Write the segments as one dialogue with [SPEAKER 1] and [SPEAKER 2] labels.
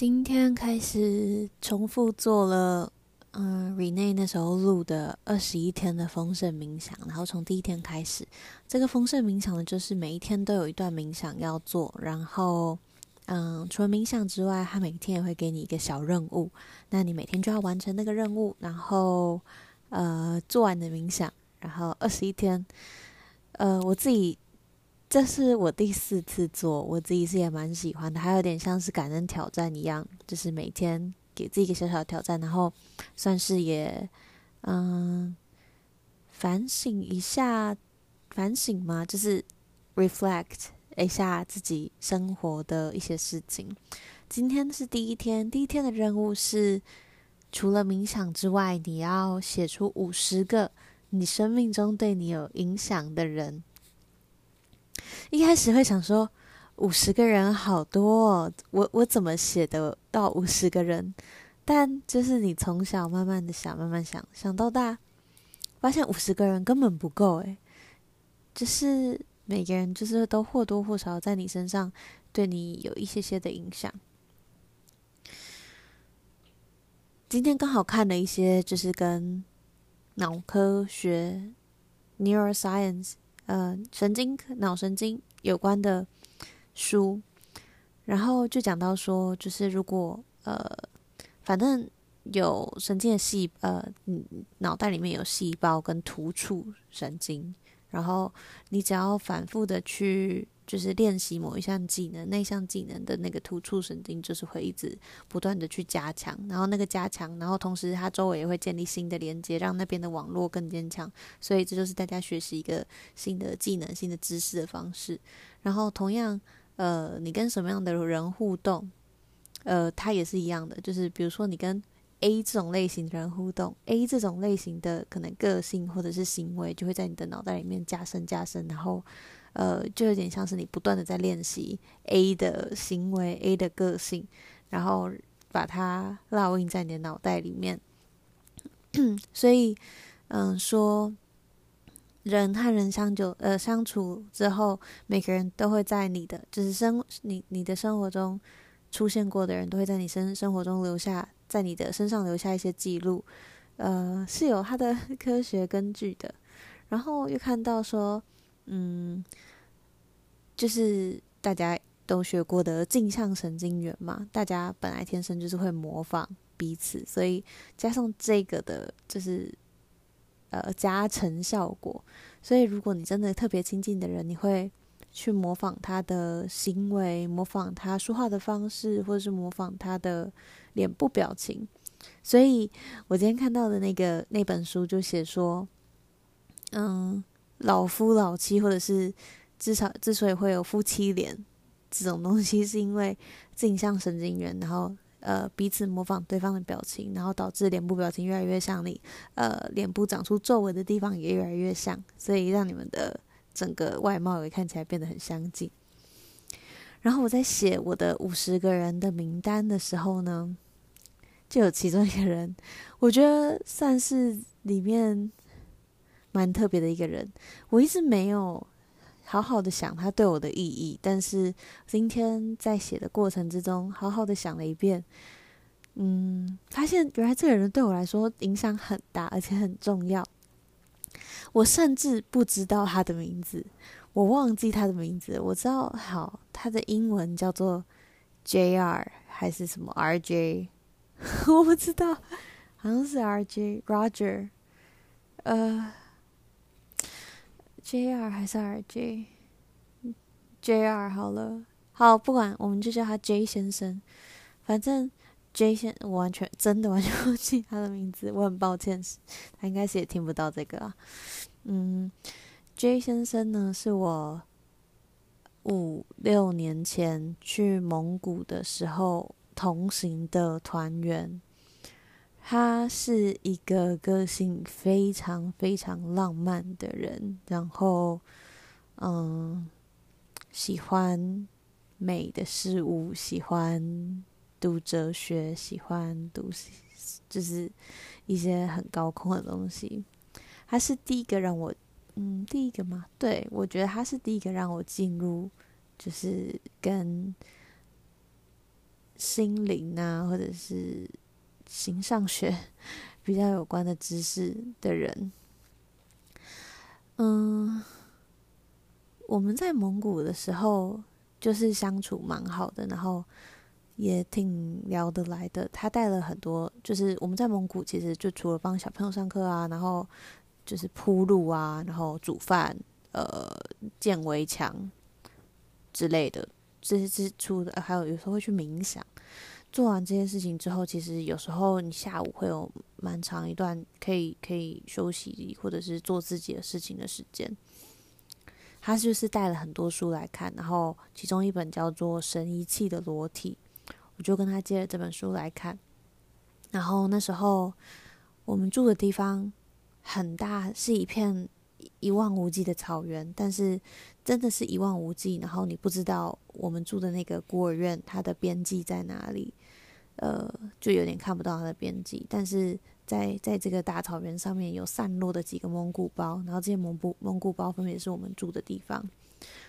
[SPEAKER 1] 今天开始重复做了，嗯，Rene 那时候录的二十一天的丰盛冥想，然后从第一天开始，这个丰盛冥想呢，就是每一天都有一段冥想要做，然后，嗯，除了冥想之外，他每天也会给你一个小任务，那你每天就要完成那个任务，然后，呃，做完的冥想，然后二十一天，呃，我自己。这是我第四次做，我自己是也蛮喜欢的，还有点像是感恩挑战一样，就是每天给自己一个小小的挑战，然后算是也嗯反省一下，反省嘛，就是 reflect 一下自己生活的一些事情。今天是第一天，第一天的任务是除了冥想之外，你要写出五十个你生命中对你有影响的人。一开始会想说五十个人好多哦，我我怎么写得到五十个人？但就是你从小慢慢的想，慢慢想，想到大，发现五十个人根本不够诶，就是每个人就是都或多或少在你身上对你有一些些的影响。今天刚好看了一些就是跟脑科学 （neuroscience）。呃，神经、脑神经有关的书，然后就讲到说，就是如果呃，反正有神经的细呃，脑袋里面有细胞跟突触神经，然后你只要反复的去。就是练习某一项技能，那项技能的那个突触神经就是会一直不断的去加强，然后那个加强，然后同时它周围也会建立新的连接，让那边的网络更坚强。所以这就是大家学习一个新的技能、新的知识的方式。然后同样，呃，你跟什么样的人互动，呃，它也是一样的。就是比如说你跟 A 这种类型的人互动，A 这种类型的可能个性或者是行为就会在你的脑袋里面加深加深，然后。呃，就有点像是你不断的在练习 A 的行为、A 的个性，然后把它烙印在你的脑袋里面。所以，嗯，说人和人相久呃相处之后，每个人都会在你的就是生你你的生活中出现过的人都会在你生生活中留下，在你的身上留下一些记录，呃，是有它的科学根据的。然后又看到说。嗯，就是大家都学过的镜像神经元嘛，大家本来天生就是会模仿彼此，所以加上这个的，就是呃加成效果。所以如果你真的特别亲近的人，你会去模仿他的行为，模仿他说话的方式，或者是模仿他的脸部表情。所以我今天看到的那个那本书就写说，嗯。老夫老妻，或者是至少之所以会有夫妻脸这种东西，是因为镜像神经元，然后呃彼此模仿对方的表情，然后导致脸部表情越来越像你，呃脸部长出皱纹的地方也越来越像，所以让你们的整个外貌也看起来变得很相近。然后我在写我的五十个人的名单的时候呢，就有其中一个人，我觉得算是里面。蛮特别的一个人，我一直没有好好的想他对我的意义，但是今天在写的过程之中，好好的想了一遍，嗯，发现原来这个人对我来说影响很大，而且很重要。我甚至不知道他的名字，我忘记他的名字，我知道好，他的英文叫做 JR 还是什么 RJ，我不知道，好像是 RJ Roger，呃。J R 还是 R J？J R 好了，好，不管，我们就叫他 J 先生。反正 J 先，我完全真的完全忘记他的名字，我很抱歉，他应该是也听不到这个啊。嗯，J 先生呢，是我五六年前去蒙古的时候同行的团员。他是一个个性非常非常浪漫的人，然后，嗯，喜欢美的事物，喜欢读哲学，喜欢读就是一些很高空的东西。他是第一个让我，嗯，第一个吗？对，我觉得他是第一个让我进入，就是跟心灵啊，或者是形上学 比较有关的知识的人。嗯，我们在蒙古的时候就是相处蛮好的，然后也挺聊得来的。他带了很多，就是我们在蒙古其实就除了帮小朋友上课啊，然后就是铺路啊，然后煮饭，呃，建围墙之类的。这些支出的，还有有时候会去冥想。做完这些事情之后，其实有时候你下午会有蛮长一段可以可以休息或者是做自己的事情的时间。他就是带了很多书来看，然后其中一本叫做《神遗弃的裸体》，我就跟他借了这本书来看。然后那时候我们住的地方很大，是一片一望无际的草原，但是。真的是一望无际，然后你不知道我们住的那个孤儿院它的边际在哪里，呃，就有点看不到它的边际。但是在在这个大草原上面有散落的几个蒙古包，然后这些蒙古蒙古包分别是我们住的地方。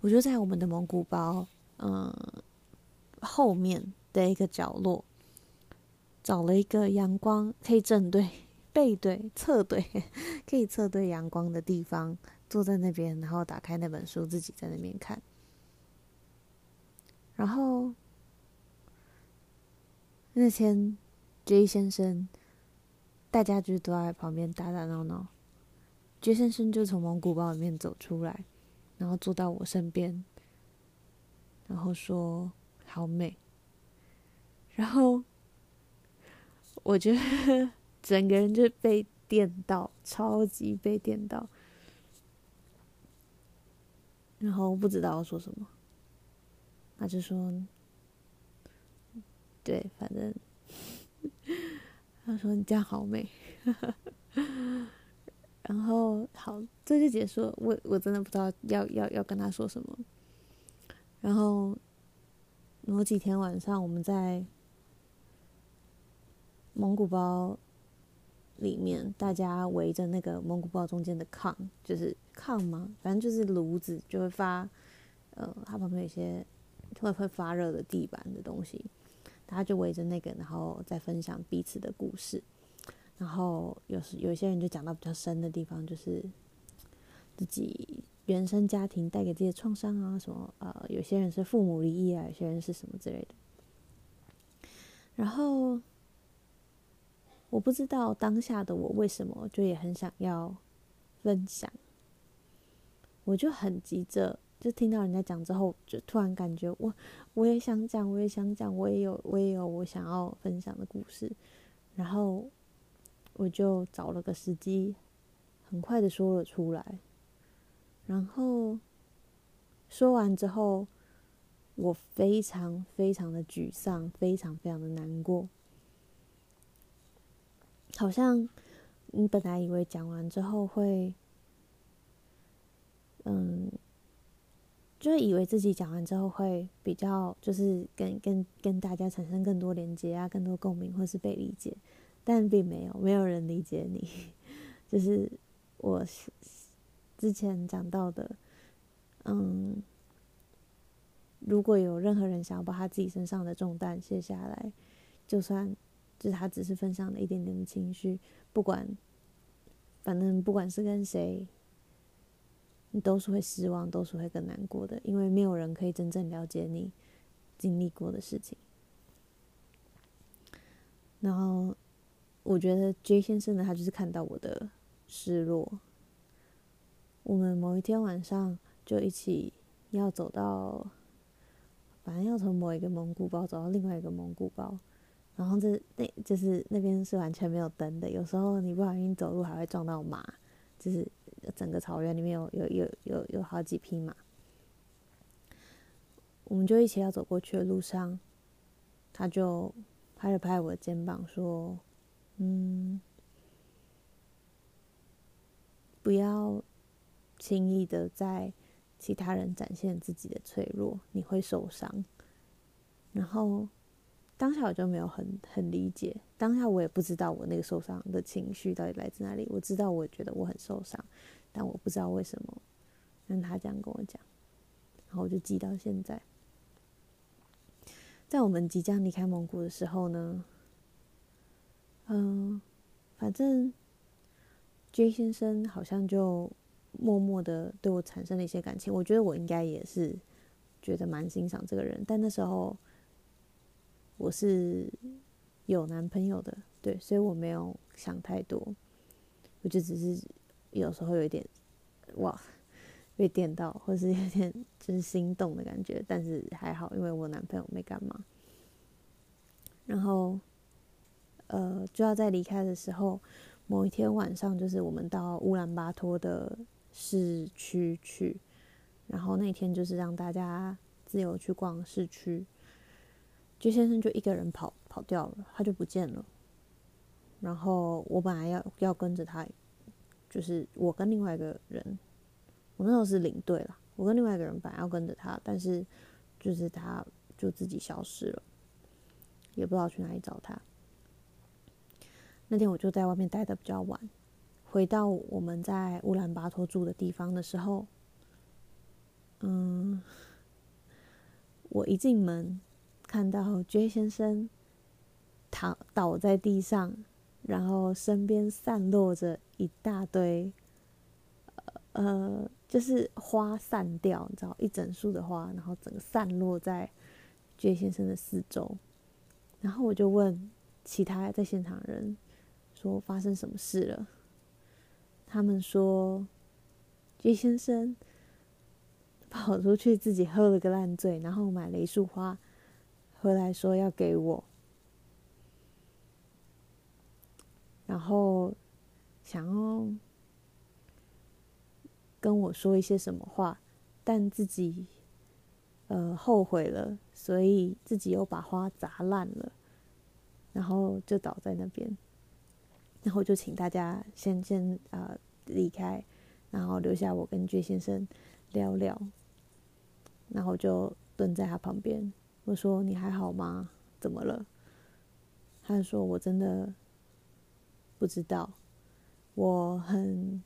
[SPEAKER 1] 我就在我们的蒙古包，嗯、后面的一个角落找了一个阳光可以正对、背对、侧对，可以侧对阳光的地方。坐在那边，然后打开那本书，自己在那边看。然后那天，J 先生，大家就都在旁边打打闹闹。J 先生就从蒙古包里面走出来，然后坐到我身边，然后说：“好美。”然后我觉得 整个人就被电到，超级被电到。然后不知道说什么，他就说：“对，反正他说你这样好美。”然后好，这就结束了。我我真的不知道要要要跟他说什么。然后某几天晚上，我们在蒙古包。里面大家围着那个蒙古包中间的炕，就是炕吗？反正就是炉子，就会发，呃，它旁边有些会会发热的地板的东西，大家就围着那个，然后再分享彼此的故事。然后有时有些人就讲到比较深的地方，就是自己原生家庭带给自己的创伤啊，什么呃，有些人是父母离异啊，有些人是什么之类的。然后。我不知道当下的我为什么就也很想要分享，我就很急着，就听到人家讲之后，就突然感觉我我也想讲，我也想讲，我也有我也有我想要分享的故事，然后我就找了个时机，很快的说了出来，然后说完之后，我非常非常的沮丧，非常非常的难过。好像你本来以为讲完之后会，嗯，就以为自己讲完之后会比较，就是跟跟跟大家产生更多连接啊，更多共鸣，或是被理解，但并没有，没有人理解你。就是我之前讲到的，嗯，如果有任何人想要把他自己身上的重担卸下来，就算。就是他只是分享了一点点的情绪，不管，反正不管是跟谁，你都是会失望，都是会更难过的，因为没有人可以真正了解你经历过的事情。然后，我觉得 J 先生呢，他就是看到我的失落。我们某一天晚上就一起要走到，反正要从某一个蒙古包走到另外一个蒙古包。然后这那就是那边是完全没有灯的，有时候你不小心走路还会撞到马，就是整个草原里面有有有有有好几匹马。我们就一起要走过去的路上，他就拍了拍我的肩膀说：“嗯，不要轻易的在其他人展现自己的脆弱，你会受伤。”然后。当下我就没有很很理解，当下我也不知道我那个受伤的情绪到底来自哪里。我知道我觉得我很受伤，但我不知道为什么让他这样跟我讲，然后我就记到现在。在我们即将离开蒙古的时候呢，嗯，反正 J 先生好像就默默的对我产生了一些感情。我觉得我应该也是觉得蛮欣赏这个人，但那时候我是有男朋友的，对，所以我没有想太多，我就只是有时候有一点哇。被电到，或是有点就是心动的感觉，但是还好，因为我男朋友没干嘛。然后，呃，就要在离开的时候，某一天晚上，就是我们到乌兰巴托的市区去，然后那天就是让大家自由去逛市区。鞠先生就一个人跑跑掉了，他就不见了。然后我本来要要跟着他，就是我跟另外一个人。我那时候是领队了，我跟另外一个人本来要跟着他，但是就是他就自己消失了，也不知道去哪里找他。那天我就在外面待的比较晚，回到我们在乌兰巴托住的地方的时候，嗯，我一进门看到 J 先生躺倒在地上，然后身边散落着一大堆，呃。就是花散掉，你知道，一整束的花，然后整个散落在 J 先生的四周。然后我就问其他在现场人说，发生什么事了？他们说 J 先生跑出去自己喝了个烂醉，然后买了一束花回来，说要给我，然后想要。跟我说一些什么话，但自己呃后悔了，所以自己又把花砸烂了，然后就倒在那边，然后就请大家先先呃离开，然后留下我跟鞠先生聊聊，然后就蹲在他旁边，我说你还好吗？怎么了？他说我真的不知道，我很。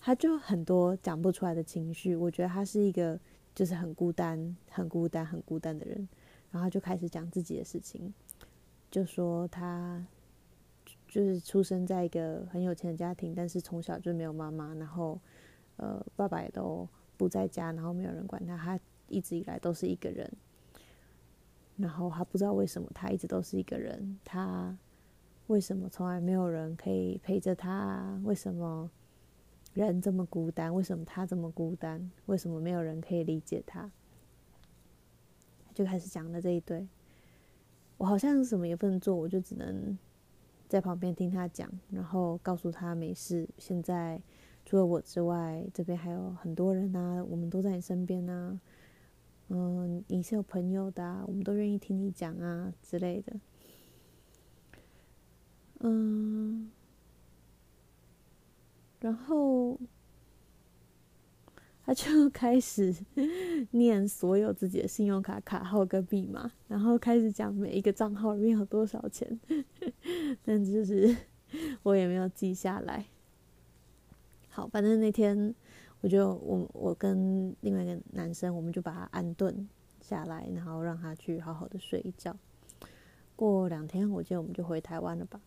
[SPEAKER 1] 他就很多讲不出来的情绪，我觉得他是一个就是很孤单、很孤单、很孤单的人。然后就开始讲自己的事情，就说他就是出生在一个很有钱的家庭，但是从小就没有妈妈，然后呃爸爸也都不在家，然后没有人管他，他一直以来都是一个人。然后他不知道为什么他一直都是一个人，他为什么从来没有人可以陪着他？为什么？人这么孤单，为什么他这么孤单？为什么没有人可以理解他？就开始讲了这一堆。我好像什么也不能做，我就只能在旁边听他讲，然后告诉他没事。现在除了我之外，这边还有很多人啊，我们都在你身边啊。嗯，你是有朋友的啊，我们都愿意听你讲啊之类的。嗯。然后，他就开始念所有自己的信用卡卡号跟密码，然后开始讲每一个账号里面有多少钱，但就是 我也没有记下来。好，反正那天我就我我跟另外一个男生，我们就把他安顿下来，然后让他去好好的睡一觉。过两天，我记得我们就回台湾了吧。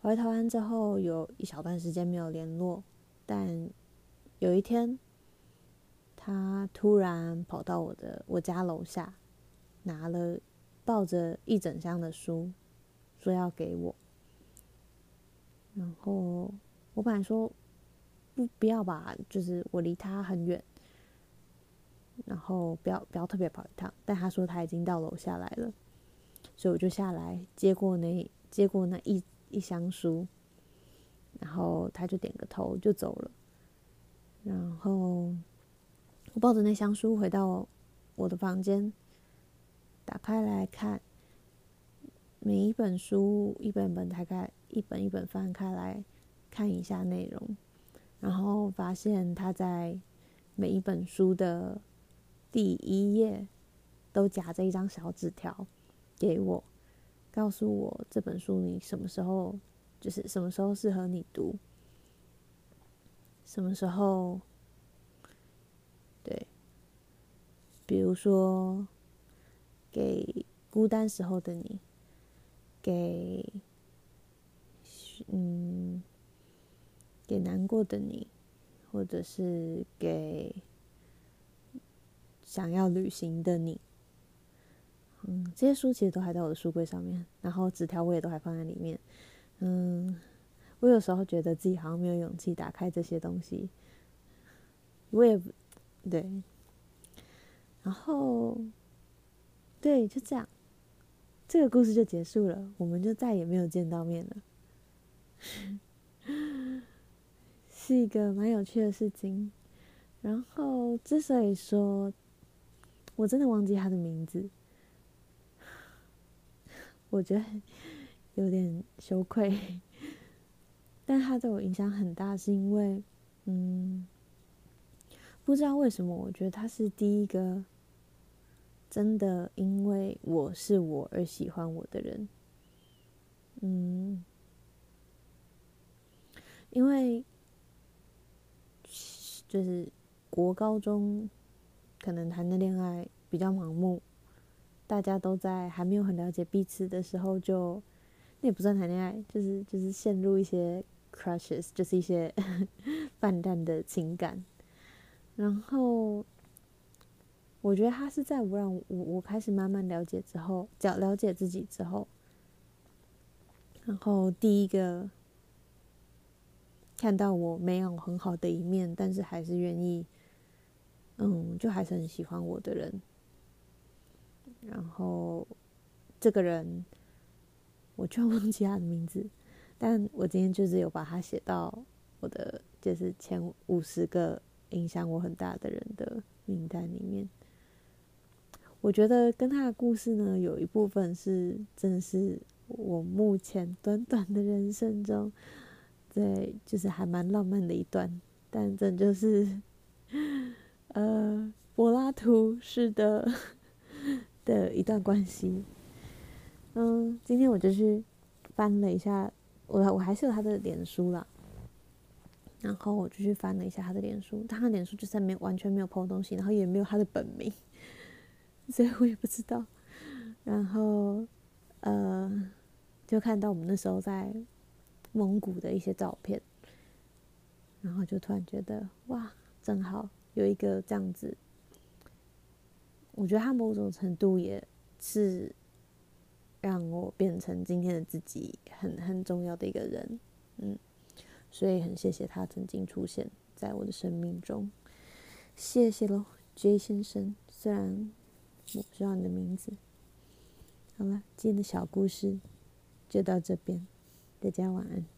[SPEAKER 1] 回台湾之后，有一小段时间没有联络，但有一天，他突然跑到我的我家楼下，拿了抱着一整箱的书，说要给我。然后我本来说不不要吧，就是我离他很远，然后不要不要特别跑一趟。但他说他已经到楼下来了，所以我就下来接过那接过那一。一箱书，然后他就点个头就走了。然后我抱着那箱书回到我的房间，打开来看，每一本书一本本打开，一本一本翻开来看一下内容，然后发现他在每一本书的第一页都夹着一张小纸条给我。告诉我这本书你什么时候，就是什么时候适合你读，什么时候，对，比如说给孤单时候的你，给嗯，给难过的你，或者是给想要旅行的你。嗯，这些书其实都还在我的书柜上面，然后纸条我也都还放在里面。嗯，我有时候觉得自己好像没有勇气打开这些东西，我也对。然后，对，就这样，这个故事就结束了，我们就再也没有见到面了。是一个蛮有趣的事情。然后，之所以说我真的忘记他的名字。我觉得有点羞愧，但他对我影响很大，是因为，嗯，不知道为什么，我觉得他是第一个真的因为我是我而喜欢我的人，嗯，因为就是国高中可能谈的恋爱比较盲目。大家都在还没有很了解彼此的时候就，那也不算谈恋爱，就是就是陷入一些 crushes，就是一些 泛滥的情感。然后，我觉得他是在我让我我开始慢慢了解之后，了了解自己之后，然后第一个看到我没有很好的一面，但是还是愿意，嗯，就还是很喜欢我的人。然后，这个人，我居然忘记他的名字，但我今天就是有把他写到我的就是前五十个影响我很大的人的名单里面。我觉得跟他的故事呢，有一部分是真的是我目前短短的人生中，对，就是还蛮浪漫的一段，但这就是，呃，柏拉图式的。的一段关系，嗯，今天我就去翻了一下，我我还是有他的脸书啦，然后我就去翻了一下他的脸书，他的脸书就是没完全没有 po 东西，然后也没有他的本名，所以我也不知道，然后呃，就看到我们那时候在蒙古的一些照片，然后就突然觉得哇，正好有一个这样子。我觉得他某种程度也是让我变成今天的自己很很重要的一个人，嗯，所以很谢谢他曾经出现在我的生命中，谢谢喽，J 先生。虽然我不知道你的名字，好了，今天的小故事就到这边，大家晚安。